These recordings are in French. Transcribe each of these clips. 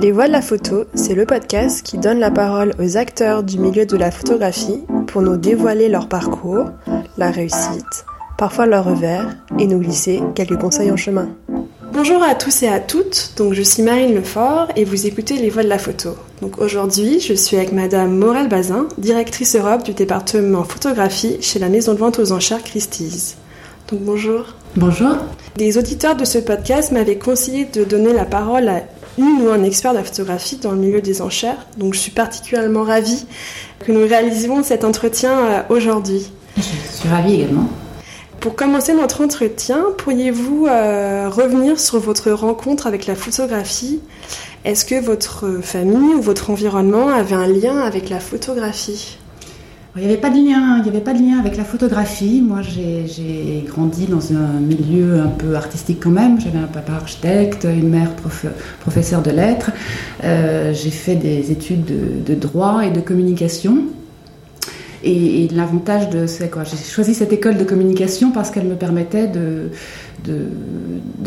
Les Voix de la photo, c'est le podcast qui donne la parole aux acteurs du milieu de la photographie pour nous dévoiler leur parcours, la réussite, parfois leur revers et nous glisser quelques conseils en chemin. Bonjour à tous et à toutes, donc je suis Marine Lefort et vous écoutez Les Voix de la photo. Donc aujourd'hui, je suis avec Madame Morel Bazin, directrice Europe du département photographie chez la maison de vente aux enchères Christie's. Donc bonjour. Bonjour. Des auditeurs de ce podcast m'avaient conseillé de donner la parole à une ou un expert de la photographie dans le milieu des enchères. Donc je suis particulièrement ravie que nous réalisions cet entretien euh, aujourd'hui. Je suis ravie également. Pour commencer notre entretien, pourriez-vous euh, revenir sur votre rencontre avec la photographie? Est-ce que votre famille ou votre environnement avait un lien avec la photographie? Il n'y avait pas de lien, il y avait pas de lien avec la photographie. Moi, j'ai grandi dans un milieu un peu artistique quand même. J'avais un papa architecte, une mère professeure de lettres. Euh, j'ai fait des études de, droit et de communication. Et, l'avantage de c'est quoi J'ai choisi cette école de communication parce qu'elle me permettait de,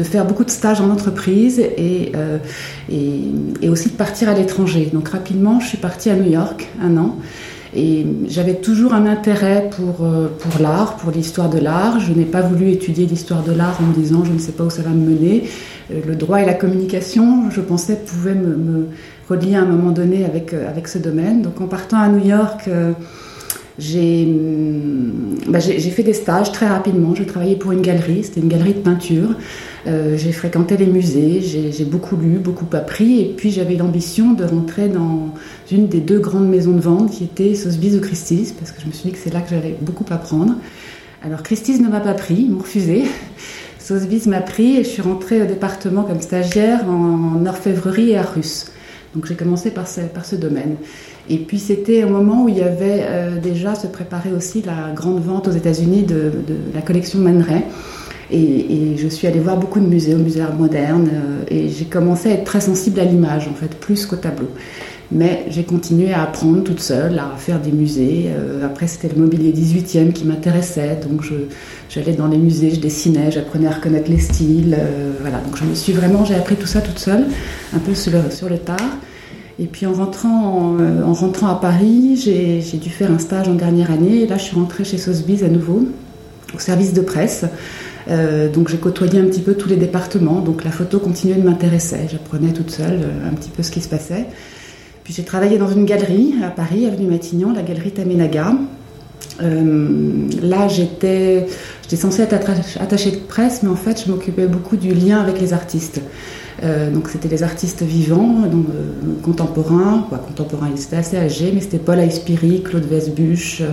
faire beaucoup de stages en entreprise euh, et aussi de partir à l'étranger. Donc rapidement, je suis partie à New York un an. Et j'avais toujours un intérêt pour, euh, pour l'art, pour l'histoire de l'art. Je n'ai pas voulu étudier l'histoire de l'art en me disant je ne sais pas où ça va me mener. Euh, le droit et la communication, je pensais, pouvaient me, relier à un moment donné avec, euh, avec ce domaine. Donc en partant à New York, bah, j'ai fait des stages très rapidement. Je travaillais pour une galerie, c'était une galerie de peinture. Euh, j'ai fréquenté les musées, j'ai beaucoup lu, beaucoup appris, et puis j'avais l'ambition de rentrer dans une des deux grandes maisons de vente qui était Sotheby's ou Christie's, parce que je me suis dit que c'est là que j'allais beaucoup apprendre. Alors Christie's ne m'a pas pris, ils m'ont refusé. Sotheby's m'a pris et je suis rentrée au département comme stagiaire en, orfèvrerie et art russe. Donc j'ai commencé par ce, domaine. Et puis c'était au moment où il y avait euh, déjà se préparer aussi la grande vente aux États-Unis de, la collection Man Ray. Et, je suis allée voir beaucoup de musées, au musée moderne, euh, et j'ai commencé à être très sensible à l'image, en fait, plus qu'au tableau. Mais j'ai continué à apprendre toute seule, à faire des musées. Euh, après, c'était le mobilier 18e qui m'intéressait, donc j'allais dans les musées, je dessinais, j'apprenais à reconnaître les styles. Euh, voilà, donc je me suis vraiment, j'ai appris tout ça toute seule, un peu sur le, sur le tard. Et puis en rentrant, en, rentrant à Paris, j'ai dû faire un stage en dernière année. Et là, je suis rentrée chez Sotheby's à nouveau, au service de presse. Euh, donc j'ai côtoyé un petit peu tous les départements, donc la photo continuait de m'intéresser. J'apprenais toute seule euh, un petit peu ce qui se passait. Puis j'ai travaillé dans une galerie à Paris, avenue Matignon, la galerie Tamenaga. Euh, là, j'étais, j'étais censée être attachée de presse, mais en fait, je m'occupais beaucoup du lien avec les artistes. donc, c'était les artistes vivants, donc, contemporains, quoi, contemporains, ils étaient assez âgés, mais c'était Paul Aispiri, Claude Vesbuche,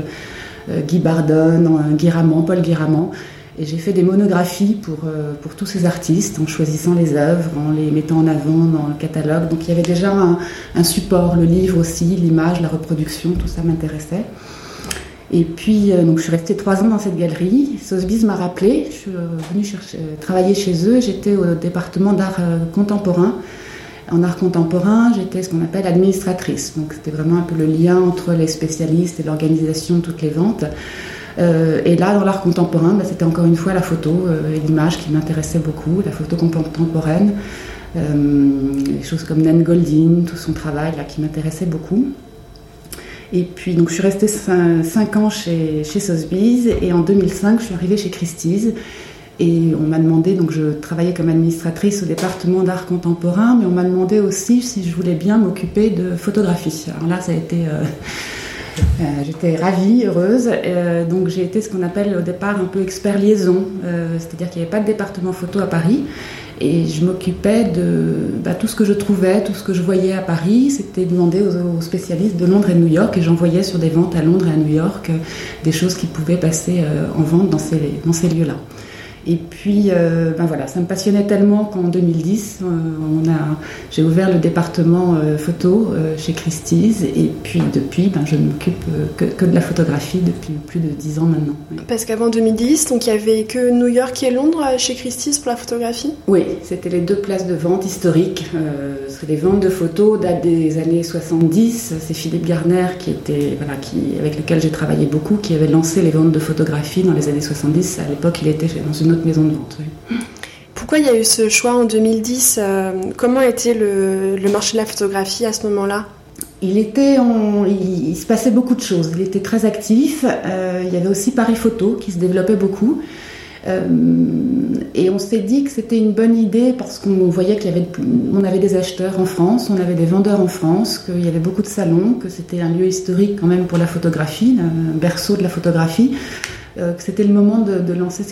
Guy Bardon, Guy Paul Guiramant. Et j'ai fait des monographies pour, euh, pour tous ces artistes en choisissant les œuvres, en les mettant en avant dans le catalogue. Donc il y avait déjà un, support, le livre aussi, l'image, la reproduction, tout ça m'intéressait. Et puis, euh, donc, je suis restée trois ans dans cette galerie. Sotheby's m'a rappelé. Je suis venue euh, travailler chez eux. J'étais au département d'art contemporain. En art contemporain, j'étais ce qu'on appelle administratrice. Donc, c'était vraiment un peu le lien entre les spécialistes et l'organisation de toutes les ventes. Euh, et là, dans l'art contemporain, bah, c'était encore une fois la photo euh, et l'image qui m'intéressait beaucoup, la photo contemporaine. euh, choses comme Nan Goldin, tout son travail là, qui m'intéressait beaucoup. Et puis, donc, je suis restée 5 ans chez, chez Sotheby's et en 2005, je suis arrivée chez Christie's. Et on m'a demandé, donc je travaillais comme administratrice au département d'art contemporain, mais on m'a demandé aussi si je voulais bien m'occuper de photographie. Alors là, ça a été j'étais ravie, heureuse. Euh, donc j'ai été ce qu'on appelle au départ un peu expert liaison, euh, c'est-à-dire qu'il n'y avait pas de département photo à Paris. Et je m'occupais de bah, tout ce que je trouvais, tout ce que je voyais à Paris. C'était demander aux, spécialistes de Londres et de New York. Et j'envoyais sur des ventes à Londres et à New York des choses qui pouvaient passer en vente dans ces lieux-là. Et puis, euh, ben voilà, ça me passionnait tellement qu'en 2010, euh, on a, j'ai ouvert le département euh, photo chez Christie's. Et puis, depuis, ben, je ne m'occupe que, de la photographie depuis plus de 10 ans maintenant. Parce qu'avant 2010, donc il n'y avait que New York et Londres chez Christie's pour la photographie? Oui, c'était les deux places de vente historiques. c'est les ventes de photos datent des années 70. C'est Philippe Garner qui était, voilà, qui, avec lequel j'ai travaillé beaucoup, qui avait lancé les ventes de photographie dans les années 70. À l'époque, il était dans une maison de vente. Pour pourquoi il y a eu ce choix en 2010 Comment était le, marché de la photographie à ce moment-là? Il, était il, se passait beaucoup de choses. Il était très actif. il y avait aussi Paris Photo qui se développait beaucoup. Euh, et on s'est dit que c'était une bonne idée parce qu'on voyait qu'il y avait, on avait des acheteurs en France, on avait des vendeurs en France, qu'il y avait beaucoup de salons, que c'était un lieu historique quand même pour la photographie, un berceau de la photographie. Euh, c'était le moment de, lancer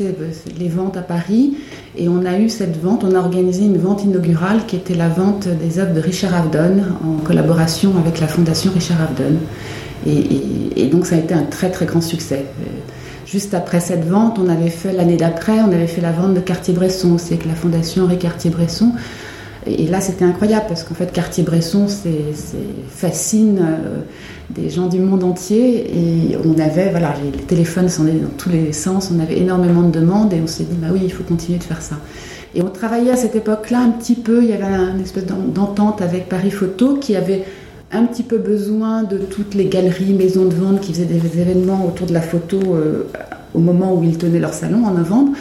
les ventes à Paris. Et on a eu cette vente, on a organisé une vente inaugurale qui était la vente des œuvres de Richard Avedon en collaboration avec la fondation Richard Avedon. Et, et, donc ça a été un très très grand succès. Juste après cette vente, on avait fait l'année d'après, on avait fait la vente de Cartier-Bresson aussi avec la fondation Henri Cartier-Bresson. Et là, c'était incroyable parce qu'en fait, Cartier-Bresson, c'est fascine euh, des gens du monde entier. Et on avait, voilà, les, téléphones sonnaient dans tous les sens, on avait énormément de demandes et on s'est dit, bah oui, il faut continuer de faire ça. Et on travaillait à cette époque-là un petit peu, il y avait une espèce d'entente avec Paris Photo qui avait un petit peu besoin de toutes les galeries, maisons de vente qui faisaient des événements autour de la photo euh, au moment où ils tenaient leur salon en novembre.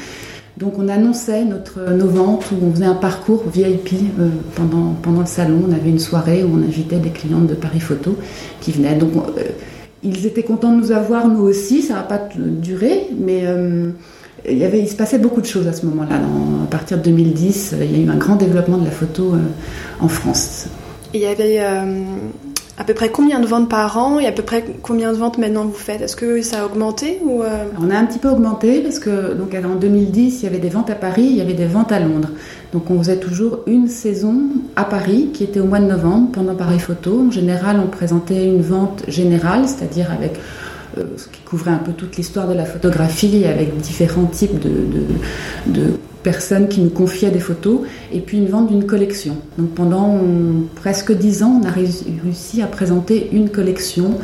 Donc on annonçait notre, nos ventes où on faisait un parcours VIP euh, pendant, le salon. On avait une soirée où on invitait des clientes de Paris Photo qui venaient. Donc euh, ils étaient contents de nous avoir, nous aussi. Ça n'a pas duré, mais il, y avait, il se passait beaucoup de choses à ce moment-là. À partir de 2010, il y a eu un grand développement de la photo en France. Il y avait euh, à peu près combien de ventes par an et à peu près combien de ventes maintenant vous faites? Est-ce que ça a augmenté euh? On a un petit peu augmenté parce que donc en 2010 il y avait des ventes à Paris, il y avait des ventes à Londres. Donc on faisait toujours une saison à Paris qui était au mois de novembre pendant Paris Photo. En général on présentait une vente générale, c'est-à-dire avec euh, ce qui couvrait un peu toute l'histoire de la photographie avec différents types de personnes qui nous confiaient des photos, et puis une vente d'une collection. Donc pendant presque dix ans, on a réussi à présenter une collection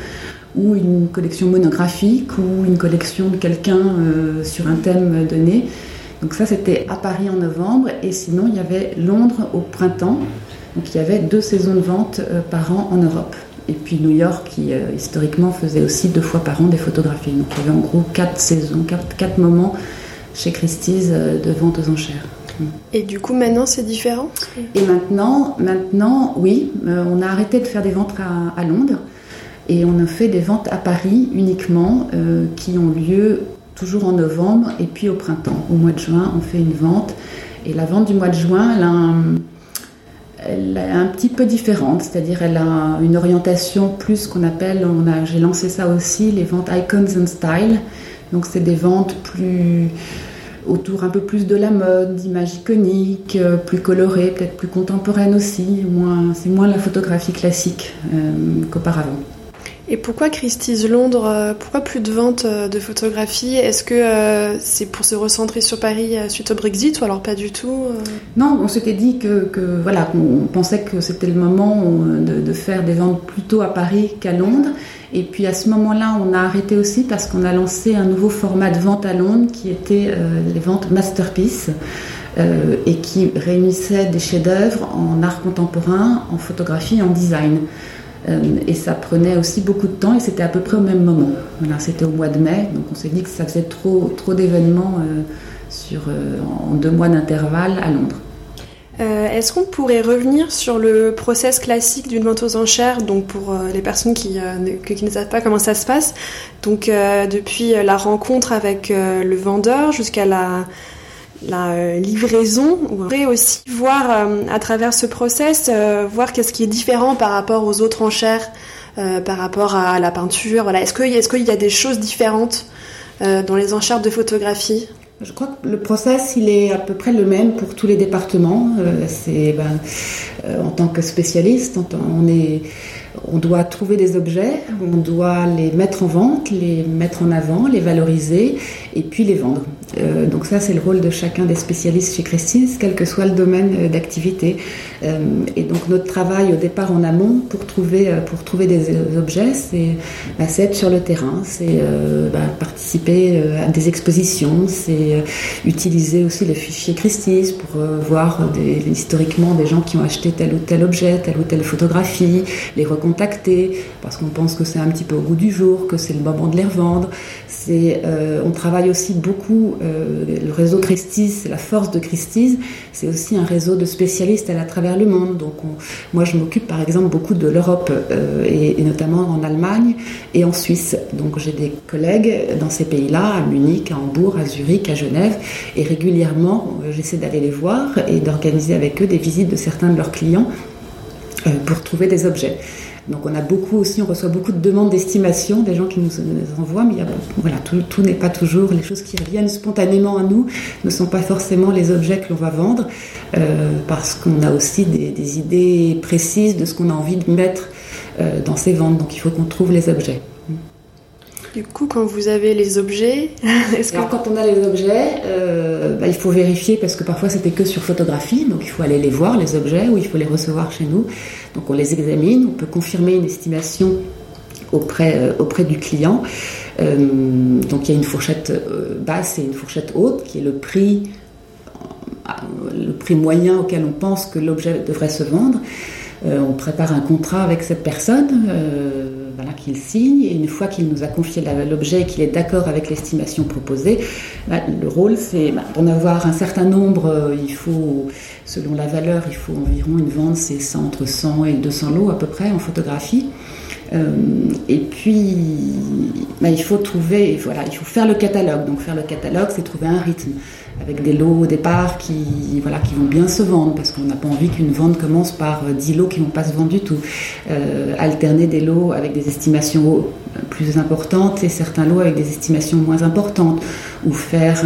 ou une collection monographique ou une collection de quelqu'un euh, sur un thème donné. Donc ça, c'était à Paris en novembre, et sinon, il y avait Londres au printemps. Donc il y avait deux saisons de vente euh, par an en Europe. Et puis New York, qui euh, historiquement faisait aussi deux fois par an des photographies. Donc il y avait en gros quatre saisons, quatre, quatre moments chez Christie's euh, de vente aux enchères. Et du coup, maintenant, c'est différent? Et maintenant, maintenant, oui, euh, on a arrêté de faire des ventes à, Londres et on a fait des ventes à Paris uniquement euh, qui ont lieu toujours en novembre et puis au printemps. Au mois de juin, on fait une vente et la vente du mois de juin, elle, a elle est un petit peu différente, c'est-à-dire elle a une orientation plus qu'on appelle, j'ai lancé ça aussi, les ventes Icons and Style. Donc c'est des ventes plus autour un peu plus de la mode, d'images iconiques, euh, plus colorées, peut-être plus contemporaines aussi. Moins, c'est moins la photographie classique euh, qu'auparavant. Et pourquoi Christie's Londres euh, Pourquoi plus de ventes de photographie Est-ce que c'est pour se recentrer sur Paris suite au Brexit ou alors pas du tout Non, on s'était dit que, voilà, on pensait que c'était le moment de, faire des ventes plutôt à Paris qu'à Londres. Et puis à ce moment-là, on a arrêté aussi parce qu'on a lancé un nouveau format de vente à Londres qui était euh, les ventes masterpiece euh, et qui réunissait des chefs-d'œuvre en art contemporain, en photographie, en design. Euh, et ça prenait aussi beaucoup de temps et c'était à peu près au même moment. Voilà, c'était au mois de mai, donc on s'est dit que ça faisait trop, trop d'événements sur, en deux mois d'intervalle à Londres. Euh, est-ce qu'on pourrait revenir sur le process classique d'une vente aux enchères, donc pour euh, les personnes qui, euh, ne, qui, ne, savent pas comment ça se passe, donc depuis la rencontre avec le vendeur jusqu'à la, la livraison, on pourrait aussi voir à travers ce process, voir qu'est-ce qui est différent par rapport aux autres enchères, par rapport à la peinture. Voilà. Est-ce qu'il est qu'il y a des choses différentes dans les enchères de photographie? Je crois que le process, il est à peu près le même pour tous les départements. Euh, c'est ben, euh, en tant que spécialiste, on est on doit trouver des objets, on doit les mettre en vente, les mettre en avant, les valoriser et puis les vendre. Euh, donc ça, c'est le rôle de chacun des spécialistes chez Christie's, quel que soit le domaine euh, d'activité. Euh, et donc notre travail au départ en amont pour trouver, pour trouver des objets, c'est bah, être sur le terrain, c'est bah, participer à des expositions, c'est utiliser aussi le fichier Christie's pour voir historiquement des gens qui ont acheté tel ou tel objet, telle ou telle photographie, les recontacter parce qu'on pense que c'est un petit peu au goût du jour, que c'est le moment de les revendre. Euh, on travaille aussi beaucoup, euh, le réseau Christie's, la force de Christie's, c'est aussi un réseau de spécialistes à, travers le monde. Donc moi je m'occupe par exemple beaucoup de l'Europe et, et, notamment en Allemagne et en Suisse. Donc j'ai des collègues dans ces pays-là, à Munich, à Hambourg, à Zurich, à Genève, et régulièrement j'essaie d'aller les voir et d'organiser avec eux des visites de certains de leurs clients euh, pour trouver des objets. Donc on a beaucoup aussi, on reçoit beaucoup de demandes d'estimation des gens qui nous, envoient, mais voilà, tout, n'est pas toujours les choses qui reviennent spontanément à nous ne sont pas forcément les objets que l'on va vendre, euh, parce qu'on a aussi des, idées précises de ce qu'on a envie de mettre euh, dans ces ventes. Donc il faut qu'on trouve les objets. Du coup, quand vous avez les objets, quand on a les objets, euh, bah, il faut vérifier parce que parfois c'était que sur photographie, donc il faut aller les voir les objets ou il faut les recevoir chez nous. Donc on les examine, on peut confirmer une estimation auprès euh, auprès du client. Euh, donc il y a une fourchette basse et une fourchette haute qui est le prix le prix moyen auquel on pense que l'objet devrait se vendre. on prépare un contrat avec cette personne qu'il signe, et une fois qu'il nous a confié l'objet et qu'il est d'accord avec l'estimation proposée, bah, le rôle, c'est bah, d'en avoir un certain nombre, euh, il faut, selon la valeur, il faut environ une vente, c'est entre 100 et 200 lots à peu près en photographie. Euh, et puis, bah, il faut trouver, voilà, il faut faire le catalogue. Donc faire le catalogue, c'est trouver un rythme avec des lots au départ qui, voilà, qui vont bien se vendre parce qu'on n'a pas envie qu'une vente commence par 10 lots qui ne vont pas se vendre du tout. Euh, alterner des lots avec des estimations plus importantes et certains lots avec des estimations moins importantes ou faire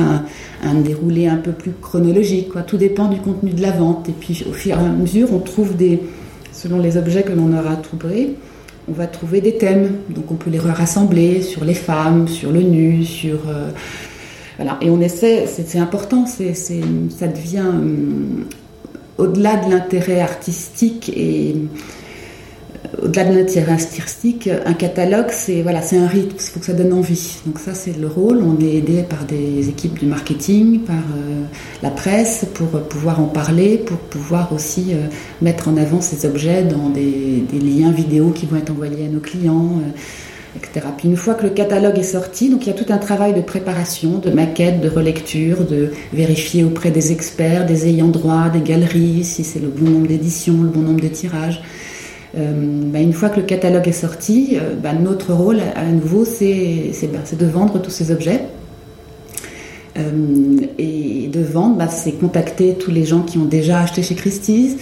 un, déroulé un peu plus chronologique. Tout dépend du contenu de la vente. Et puis au fur et à mesure, on trouve des, selon les objets que l'on aura trouvés, on va trouver des thèmes. Donc on peut les rassembler sur les femmes, sur le nu, sur... Euh. Et on essaie, c'est important, c'est, ça devient euh, au-delà de l'intérêt artistique et au-delà de l'intérêt artistique, un catalogue, c'est voilà, c'est un rythme, il faut que ça donne envie. Donc ça, c'est le rôle. On est aidé par des équipes du marketing, par euh, la presse, pour pouvoir en parler, pour pouvoir aussi euh, mettre en avant ces objets dans des, liens vidéo qui vont être envoyés à nos clients. Euh, etc. Puis une fois que le catalogue est sorti, donc il y a tout un travail de préparation, de maquette, de relecture, de vérifier auprès des experts, des ayants droit, des galeries, si c'est le bon nombre d'éditions, le bon nombre de tirages. Euh, bah, une fois que le catalogue est sorti, euh, bah, notre rôle à, nouveau, c'est bah, de vendre tous ces objets. Euh, et de vendre, c'est contacter tous les gens qui ont déjà acheté chez Christie's,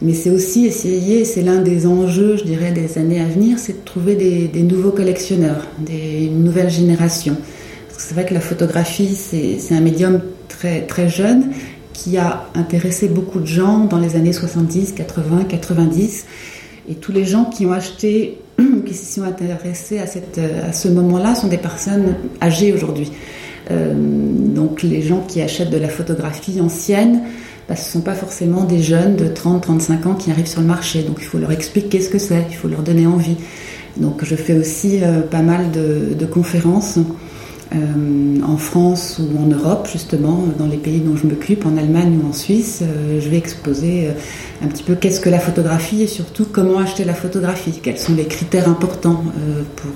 mais c'est aussi essayer, c'est l'un des enjeux, je dirais, des années à venir, c'est de trouver des, nouveaux collectionneurs, une nouvelle génération. C'est vrai que la photographie, c'est un médium très jeune qui a intéressé beaucoup de gens dans les années 70, 80, 90 et tous les gens qui ont acheté, qui se sont intéressés à, cette, à ce moment-là, sont des personnes âgées aujourd'hui. Euh, donc les gens qui achètent de la photographie ancienne, bah, ce ne sont pas forcément des jeunes de 30-35 ans qui arrivent sur le marché. Donc il faut leur expliquer ce que c'est, il faut leur donner envie. Donc je fais aussi euh, pas mal de, conférences euh, en France ou en Europe, justement, dans les pays dont je m'occupe, en Allemagne ou en Suisse, euh, je vais exposer euh, un petit peu qu'est-ce que la photographie et surtout comment acheter la photographie, quels sont les critères importants pour,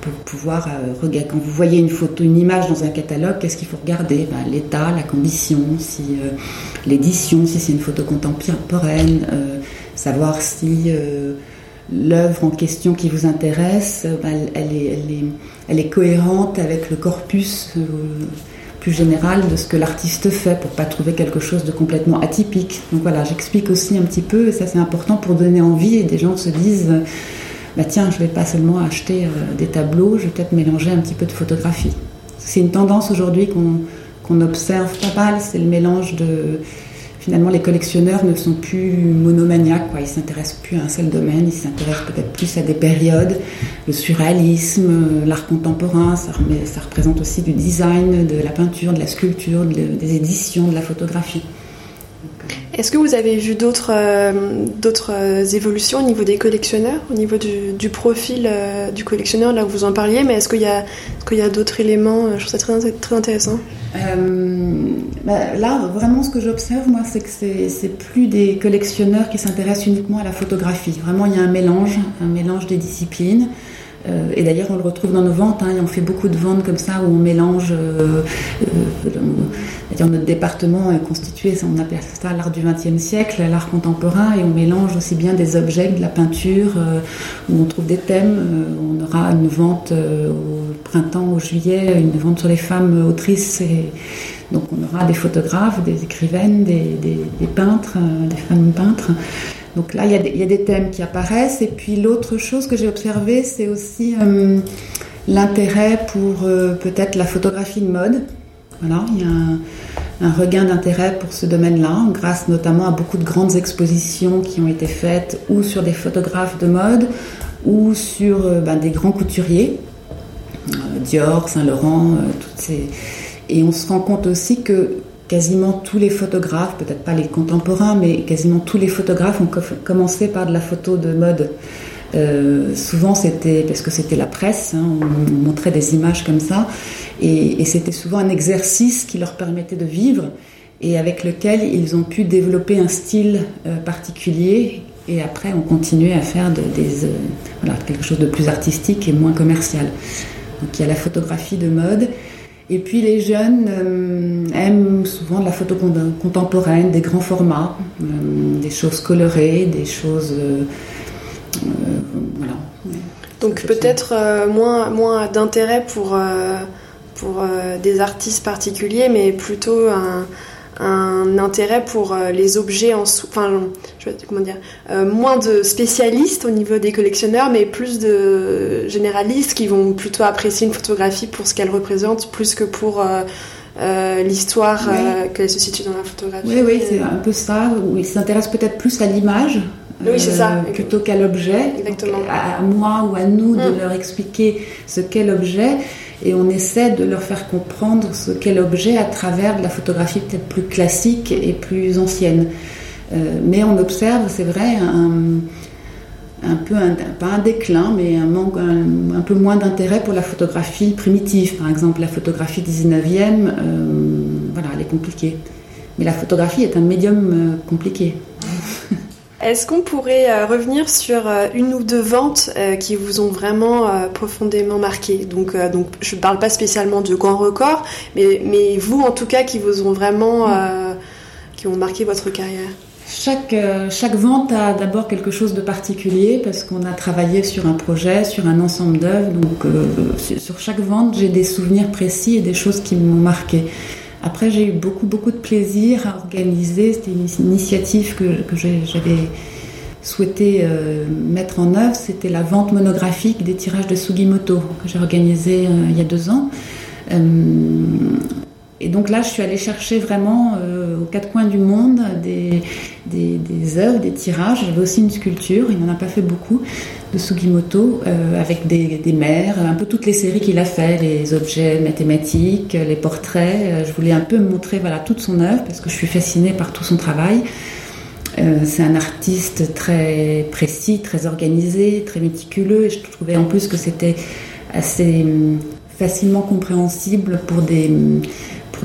pour pouvoir regarder. Quand vous voyez une photo, une image dans un catalogue, qu'est-ce qu'il faut regarder? Ben, L'état, la condition, si l'édition, si c'est une photo contemporaine, savoir si l'œuvre en question qui vous intéresse, euh, bah, elle, est, cohérente avec le corpus euh, plus général de ce que l'artiste fait pour pas trouver quelque chose de complètement atypique. Donc voilà, j'explique aussi un petit peu, et ça c'est important pour donner envie et des gens se disent euh, bah tiens, je vais pas seulement acheter des tableaux, je vais peut-être mélanger un petit peu de photographie. C'est une tendance aujourd'hui qu'on observe pas mal, c'est le mélange de finalement les collectionneurs ne sont plus monomaniaques, quoi. ils s'intéressent plus à un seul domaine, ils s'intéressent peut-être plus à des périodes, le surréalisme, l'art contemporain, ça, ça, représente aussi du design, de la peinture, de la sculpture, des éditions, de la photographie. Est-ce que vous avez vu d'autres euh, euh, évolutions au niveau des collectionneurs, au niveau du, profil euh, du collectionneur, là où vous en parliez, mais est-ce qu'il y a, a d'autres éléments Je trouve ça très, très intéressant. Bah, là, vraiment, ce que j'observe, moi, c'est que c'est plus des collectionneurs qui s'intéressent uniquement à la photographie. Vraiment, il y a un mélange, un mélange des disciplines. Euh, et d'ailleurs, on le retrouve dans nos ventes. Hein, on fait beaucoup de ventes comme ça où on mélange. Euh, euh, notre département est constitué, on appelle ça l'art du XXe siècle, l'art contemporain, et on mélange aussi bien des objets de la peinture, où on trouve des thèmes. on aura une vente au printemps, au juillet, une vente sur les femmes autrices. Donc on aura des photographes, des écrivaines, des peintres, des femmes peintres. Donc là, il y, a des, thèmes qui apparaissent. Et puis l'autre chose que j'ai observé, c'est aussi euh, l'intérêt pour euh, peut-être la photographie de mode. Voilà, il y a un, regain d'intérêt pour ce domaine-là, grâce notamment à beaucoup de grandes expositions qui ont été faites ou sur des photographes de mode ou sur euh, ben, des grands couturiers, Dior, Saint-Laurent, toutes ces... Et on se rend compte aussi que quasiment tous les photographes, peut-être pas les contemporains, mais quasiment tous les photographes ont commencé par de la photo de mode. Euh, souvent c'était parce que c'était la presse, hein, on montrait des images comme ça, et, c'était souvent un exercice qui leur permettait de vivre et avec lequel ils ont pu développer un style euh, particulier. Et après, on continuait à faire euh, quelque chose de plus artistique et moins commercial. Donc il y a la photographie de mode. Et puis les jeunes euh, aiment souvent la photo contemporaine, des grands formats, euh, des choses colorées, des choses... Euh, voilà. Donc peut-être moins, moins d'intérêt pour, pour des artistes particuliers, mais plutôt un, un intérêt pour euh, les objets en enfin je vais, comment dire euh, moins de spécialistes au niveau des collectionneurs mais plus de généralistes qui vont plutôt apprécier une photographie pour ce qu'elle représente plus que pour euh, l'histoire qu'elle se situe dans la photographie. Oui, oui, c'est un peu ça. Où ils s'intéressent peut-être plus à l'image oui, c'est ça. plutôt qu'à l'objet. Exactement. à, moi ou à nous de mm. leur expliquer ce qu'est l'objet et on essaie de leur faire comprendre ce qu'est l'objet à travers de la photographie peut-être plus classique et plus ancienne. Euh, mais on observe, c'est vrai, un, peu, un, pas un déclin, mais un, peu moins d'intérêt pour la photographie primitive. Par exemple, la photographie 19e, euh, voilà, elle est compliquée. Mais la photographie est un médium euh, compliqué. Est-ce qu'on pourrait euh, revenir sur euh, une ou deux ventes euh, qui vous ont vraiment profondément marqué? Donc, donc, je ne parle pas spécialement de grands records, mais, mais vous en tout cas qui vous ont vraiment qui ont marqué votre carrière? Chaque, chaque vente a d'abord quelque chose de particulier parce qu'on a travaillé sur un projet, sur un ensemble d'œuvres. Donc sur chaque vente, j'ai des souvenirs précis et des choses qui m'ont marqué. Après, j'ai eu beaucoup, beaucoup de plaisir à organiser. C'était une initiative que, j'avais souhaité euh, mettre en œuvre. C'était la vente monographique des tirages de Sugimoto que j'ai organisé euh, il y a deux ans. Euh, et donc là, je suis allée chercher vraiment aux quatre coins du monde des, œuvres, des tirages. J'avais aussi une sculpture, il n'en a pas fait beaucoup, de Sugimoto, euh, avec des, mers, un peu toutes les séries qu'il a fait, les objets mathématiques, les portraits. Euh, je voulais un peu montrer voilà, toute son œuvre, parce que je suis fascinée par tout son travail. Euh, c'est un artiste très précis, très organisé, très méticuleux, et je trouvais en plus que c'était assez hum, facilement compréhensible pour des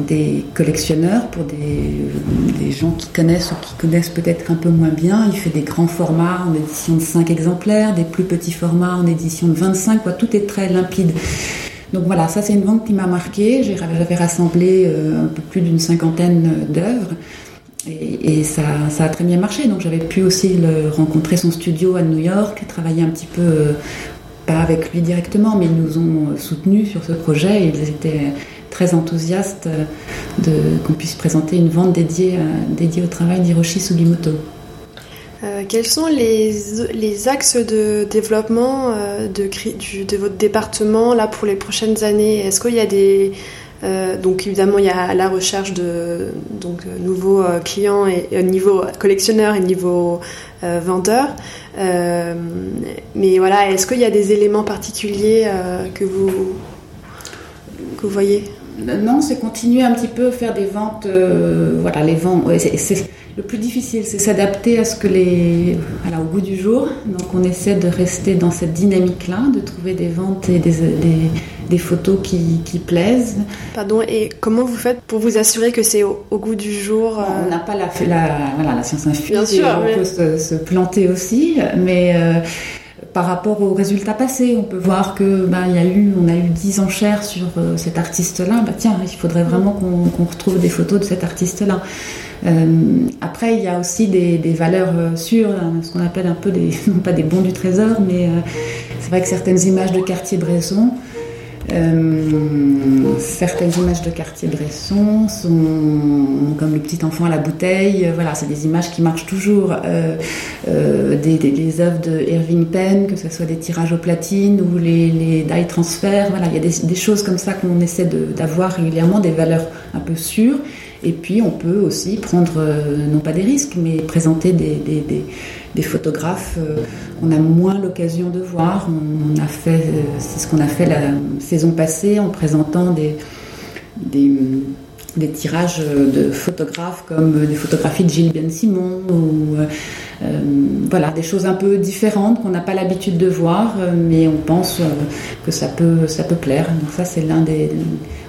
des collectionneurs, pour des, gens qui connaissent ou qui connaissent peut-être un peu moins bien. Il fait des grands formats en édition de 5 exemplaires, des plus petits formats en édition de 25, quoi. tout est très limpide. Donc voilà, ça c'est une vente qui m'a marqué. J'avais rassemblé euh, un peu plus d'une cinquantaine d'œuvres. Et, ça, ça, a très bien marché. Donc j'avais pu aussi le, rencontrer son studio à New York, travailler un petit peu, euh, pas avec lui directement, mais ils nous ont soutenus sur ce projet. Ils étaient très enthousiaste de, qu'on puisse présenter une vente dédiée, dédiée au travail d'Hiroshi Sugimoto. Euh, quels sont les, les, axes de développement euh, de, de, votre département là pour les prochaines années? Est-ce qu'il y a des euh, donc évidemment il y a la recherche de donc nouveaux clients et, niveau collectionneur et niveau vendeur. mais voilà, est-ce qu'il y a des éléments particuliers que vous que vous voyez? Non, c'est continuer un petit peu, faire des ventes. Euh, voilà, les ventes. Le plus difficile, c'est s'adapter à ce que les. Voilà, au goût du jour. Donc, on essaie de rester dans cette dynamique-là, de trouver des ventes et des, des, photos qui, qui, plaisent. Pardon, et comment vous faites pour vous assurer que c'est au, goût du jour euh On n'a pas la, la, voilà, la science infuse. Bien sûr, on peut se, planter aussi, mais. Euh, par rapport aux résultats passés. On peut voir que ben, a eu, on a eu 10 enchères sur euh, cet artiste-là. Bah, tiens, il faudrait vraiment qu'on retrouve des photos de cet artiste-là. Euh, après, il y a aussi des, valeurs euh, sûres, hein, ce qu'on appelle un peu des, non pas des bons du trésor, mais c'est vrai que certaines images de quartier Bresson euh, certaines images de Cartier-Bresson sont comme le petit enfant à la bouteille. Voilà, c'est des images qui marchent toujours. Euh, euh, des, œuvres de Irving Penn, que ce soit des tirages aux platines ou les, les die transferts. Voilà, il y a des, choses comme ça qu'on essaie d'avoir régulièrement, des valeurs un peu sûres. Et puis on peut aussi prendre, non pas des risques, mais présenter des photographes euh, on a moins l'occasion de voir. On, a fait, euh, c'est ce qu'on a fait la saison passée en présentant des, des, tirages de photographes comme des photographies de Gilles Ben Simon ou euh, voilà des choses un peu différentes qu'on n'a pas l'habitude de voir, mais on pense que ça peut ça peut plaire. Donc ça c'est l'un des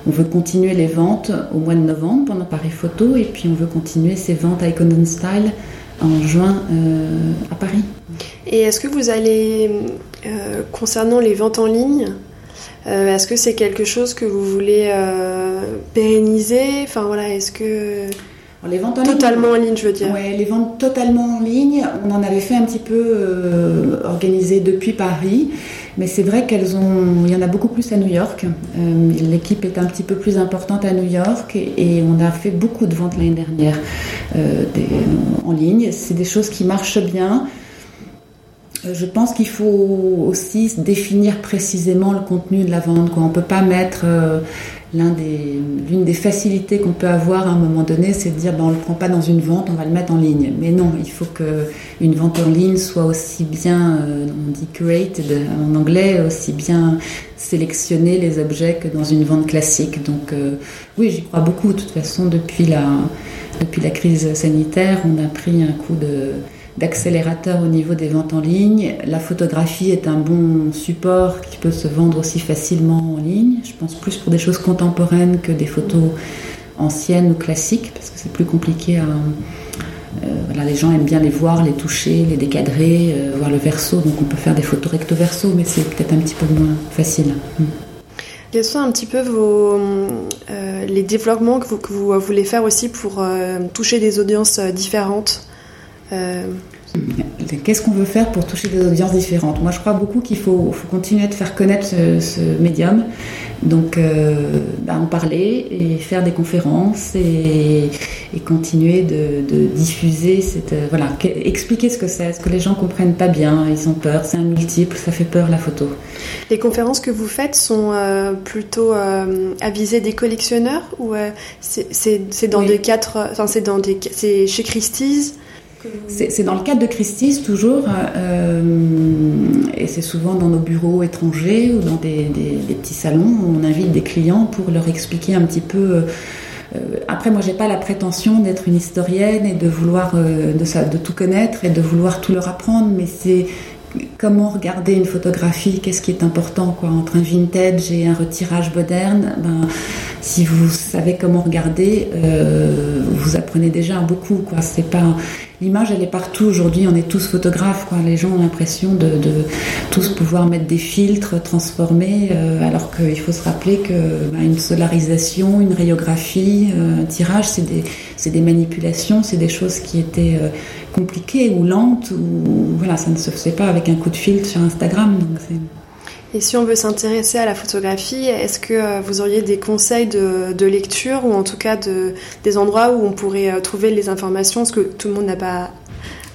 on veut continuer les ventes au mois de novembre pendant Paris Photo et puis on veut continuer ces ventes à Icon Style en juin euh, à Paris. Et est-ce que vous allez, euh, concernant les ventes en ligne, euh, est-ce que c'est quelque chose que vous voulez pérenniser? Enfin voilà, est-ce que les ventes en totalement ligne, en ligne, je veux dire. Ouais, les ventes totalement en ligne, on en avait fait un petit peu organisé depuis Paris. Mais c'est vrai qu'elles ont, il y en a beaucoup plus à New York. Euh, l'équipe est un petit peu plus importante à New York et, on a fait beaucoup de ventes l'année dernière euh, en ligne. C'est des choses qui marchent bien. Euh, je pense qu'il faut aussi définir précisément le contenu de la vente. On ne peut pas mettre l'une des, des, facilités qu'on peut avoir à un moment donné, c'est de dire ben, on ne le prend pas dans une vente, on va le mettre en ligne. Mais non, il faut qu'une vente en ligne soit aussi bien, euh, on dit curated en anglais, aussi bien sélectionner les objets que dans une vente classique. Donc euh, oui, j'y crois beaucoup. De toute façon, depuis la, depuis la crise sanitaire, on a pris un coup de d'accélérateur au niveau des ventes en ligne. La photographie est un bon support qui peut se vendre aussi facilement en ligne. Je pense plus pour des choses contemporaines que des photos anciennes ou classiques, parce que c'est plus compliqué à... Euh, voilà, les gens aiment bien les voir, les toucher, les décadrer, euh, voir le verso. Donc on peut faire des photos recto verso, mais c'est peut-être un petit peu moins facile. Hmm. Quels sont un petit peu vos, euh, les développements que vous, voulez faire aussi pour toucher des audiences différentes? Qu'est-ce qu'on veut faire pour toucher des audiences différentes? Moi, je crois beaucoup qu'il faut, continuer de faire connaître ce, médium. Donc, euh, bah, en parler et faire des conférences et, continuer de, diffuser cette. Euh, voilà, expliquer ce que c'est, ce que les gens comprennent pas bien, ils ont peur, c'est un multiple, ça fait peur la photo. Les conférences que vous faites sont plutôt à viser des collectionneurs ou c'est dans des quatre. Enfin, c'est dans des. C'est chez Christie's? C'est dans le cadre de Christie's toujours, euh, et c'est souvent dans nos bureaux étrangers ou dans des, petits salons où on invite des clients pour leur expliquer un petit peu. Euh, euh, après, moi, j'ai pas la prétention d'être une historienne et de vouloir ça, de tout connaître et de vouloir tout leur apprendre, mais c'est comment regarder une photographie, qu'est-ce qui est important entre un vintage et un retirage moderne? Ben, si vous savez comment regarder, vous apprenez déjà beaucoup. C'est pas, l'image elle est partout aujourd'hui, on est tous photographes, quoi. les gens ont l'impression de, tous pouvoir mettre des filtres, transformer, euh, alors qu'il faut se rappeler que bah, une solarisation, une rayographie, euh, un tirage, c'est des, manipulations, c'est des choses qui étaient compliquées ou lentes, ou voilà, ça ne se faisait pas avec un coup de filtre sur Instagram. Donc et si on veut s'intéresser à la photographie, est-ce que euh, vous auriez des conseils de, lecture ou en tout cas de, des endroits où on pourrait euh, trouver les informations? Parce que tout le monde n'a pas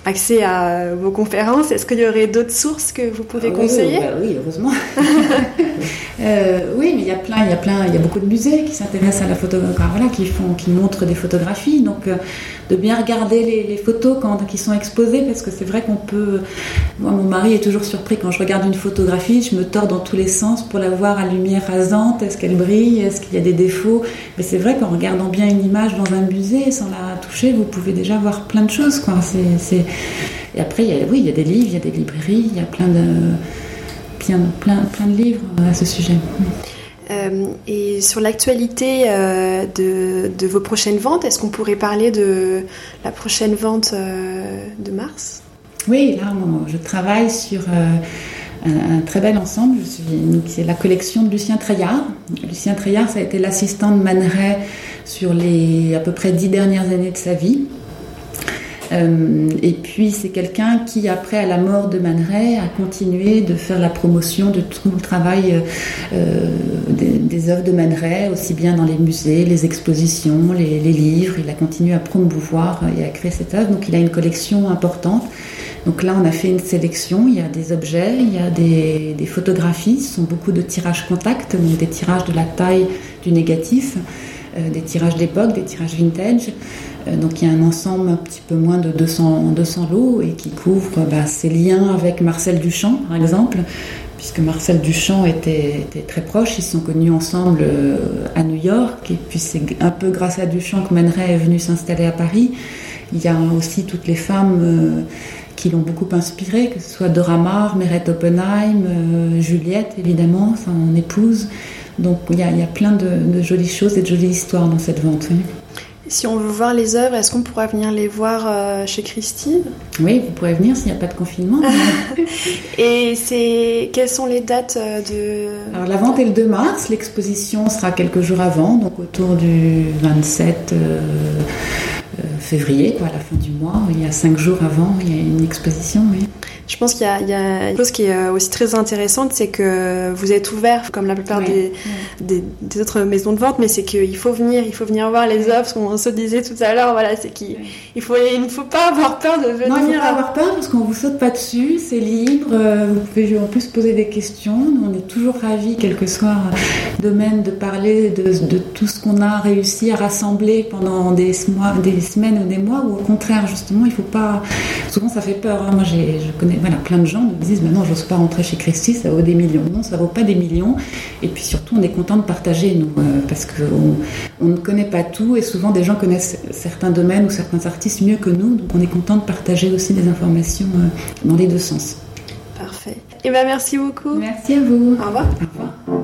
accès à euh, vos conférences. Est-ce qu'il y aurait d'autres sources que vous pouvez ah conseiller? oui, bah oui, heureusement. Euh, oui, mais il y a plein, il y a plein, il y a beaucoup de musées qui s'intéressent à la photographie, voilà, qui font, qui montrent des photographies. Donc, euh, de bien regarder les, photos quand qui sont exposées, parce que c'est vrai qu'on peut. Moi, mon mari est toujours surpris quand je regarde une photographie, je me tords dans tous les sens pour la voir à lumière rasante. Est-ce qu'elle brille? Est-ce qu'il y a des défauts? Mais c'est vrai qu'en regardant bien une image dans un musée, sans la toucher, vous pouvez déjà voir plein de choses, quoi. Et après, oui, il y a des livres, il y a des librairies, il y a plein de plein, plein de livres à ce sujet. Euh, et sur l'actualité euh, de, vos prochaines ventes, est-ce qu'on pourrait parler de la prochaine vente euh, de mars? Oui, là, je travaille sur un, très bel ensemble. C'est la collection de Lucien Treillard. Lucien Treillard, ça a été l'assistant de Man sur les à peu près dix dernières années de sa vie. Euh, et puis c'est quelqu'un qui, après à la mort de Man a continué de faire la promotion de tout le travail euh, des, œuvres de Man Ray, aussi bien dans les musées, les expositions, les, livres. Il a continué à promouvoir et à créer cette œuvre. Donc il a une collection importante. Donc là, on a fait une sélection. Il y a des objets, il y a des, photographies. Ce sont beaucoup de tirages contact, donc des tirages de la taille du négatif. Euh, des tirages d'époque, des tirages vintage. Euh, donc il y a un ensemble un petit peu moins de 200, 200 lots et qui couvre bah, ses liens avec Marcel Duchamp, par exemple, puisque Marcel Duchamp était, très proche. Ils sont connus ensemble euh, à New York et puis c'est un peu grâce à Duchamp que Man est venu s'installer à Paris. Il y a aussi toutes les femmes qui l'ont beaucoup inspiré, que ce soit Dora Maar, Meret Oppenheim, Juliette évidemment, son épouse. Donc il y, a, plein de, jolies choses et de jolies histoires dans cette vente. Si on veut voir les œuvres, est-ce qu'on pourra venir les voir euh, chez Christine? Oui, vous pourrez venir s'il n'y a pas de confinement. et c'est quelles sont les dates euh, de? Alors la vente est le 2 mars, l'exposition sera quelques jours avant, donc autour du 27 euh, février, quoi, à la fin du mois. Il y a cinq jours avant, il y a une exposition. Oui. Je pense qu'il y, a une chose qui est euh, aussi très intéressante, c'est que vous êtes ouvert, comme la plupart des, des, autres maisons de vente, mais c'est qu'il faut venir, il faut venir voir les œuvres. On se disait tout à l'heure, voilà, c'est qu'il il faut, il ne faut pas avoir peur de venir. Non, il ne faut pas avoir peur parce qu'on vous saute pas dessus, c'est libre. Euh, vous pouvez en plus poser des questions. on est toujours ravis, quel que soit le domaine, de parler de, de tout ce qu'on a réussi à rassembler pendant des mois, des semaines ou des mois, ou au contraire, justement, il faut pas. Souvent, ça fait peur. Hein. Moi, je connais voilà, plein de gens nous disent maintenant, j'ose pas rentrer chez Christie, ça vaut des millions. Non, ça vaut pas des millions. Et puis surtout, on est content de partager, nous, euh, parce qu'on on ne connaît pas tout et souvent des gens connaissent certains domaines ou certains artistes mieux que nous. Donc on est content de partager aussi des informations euh, dans les deux sens. Parfait. Et eh ben merci beaucoup. Merci à vous. Au revoir. Au revoir.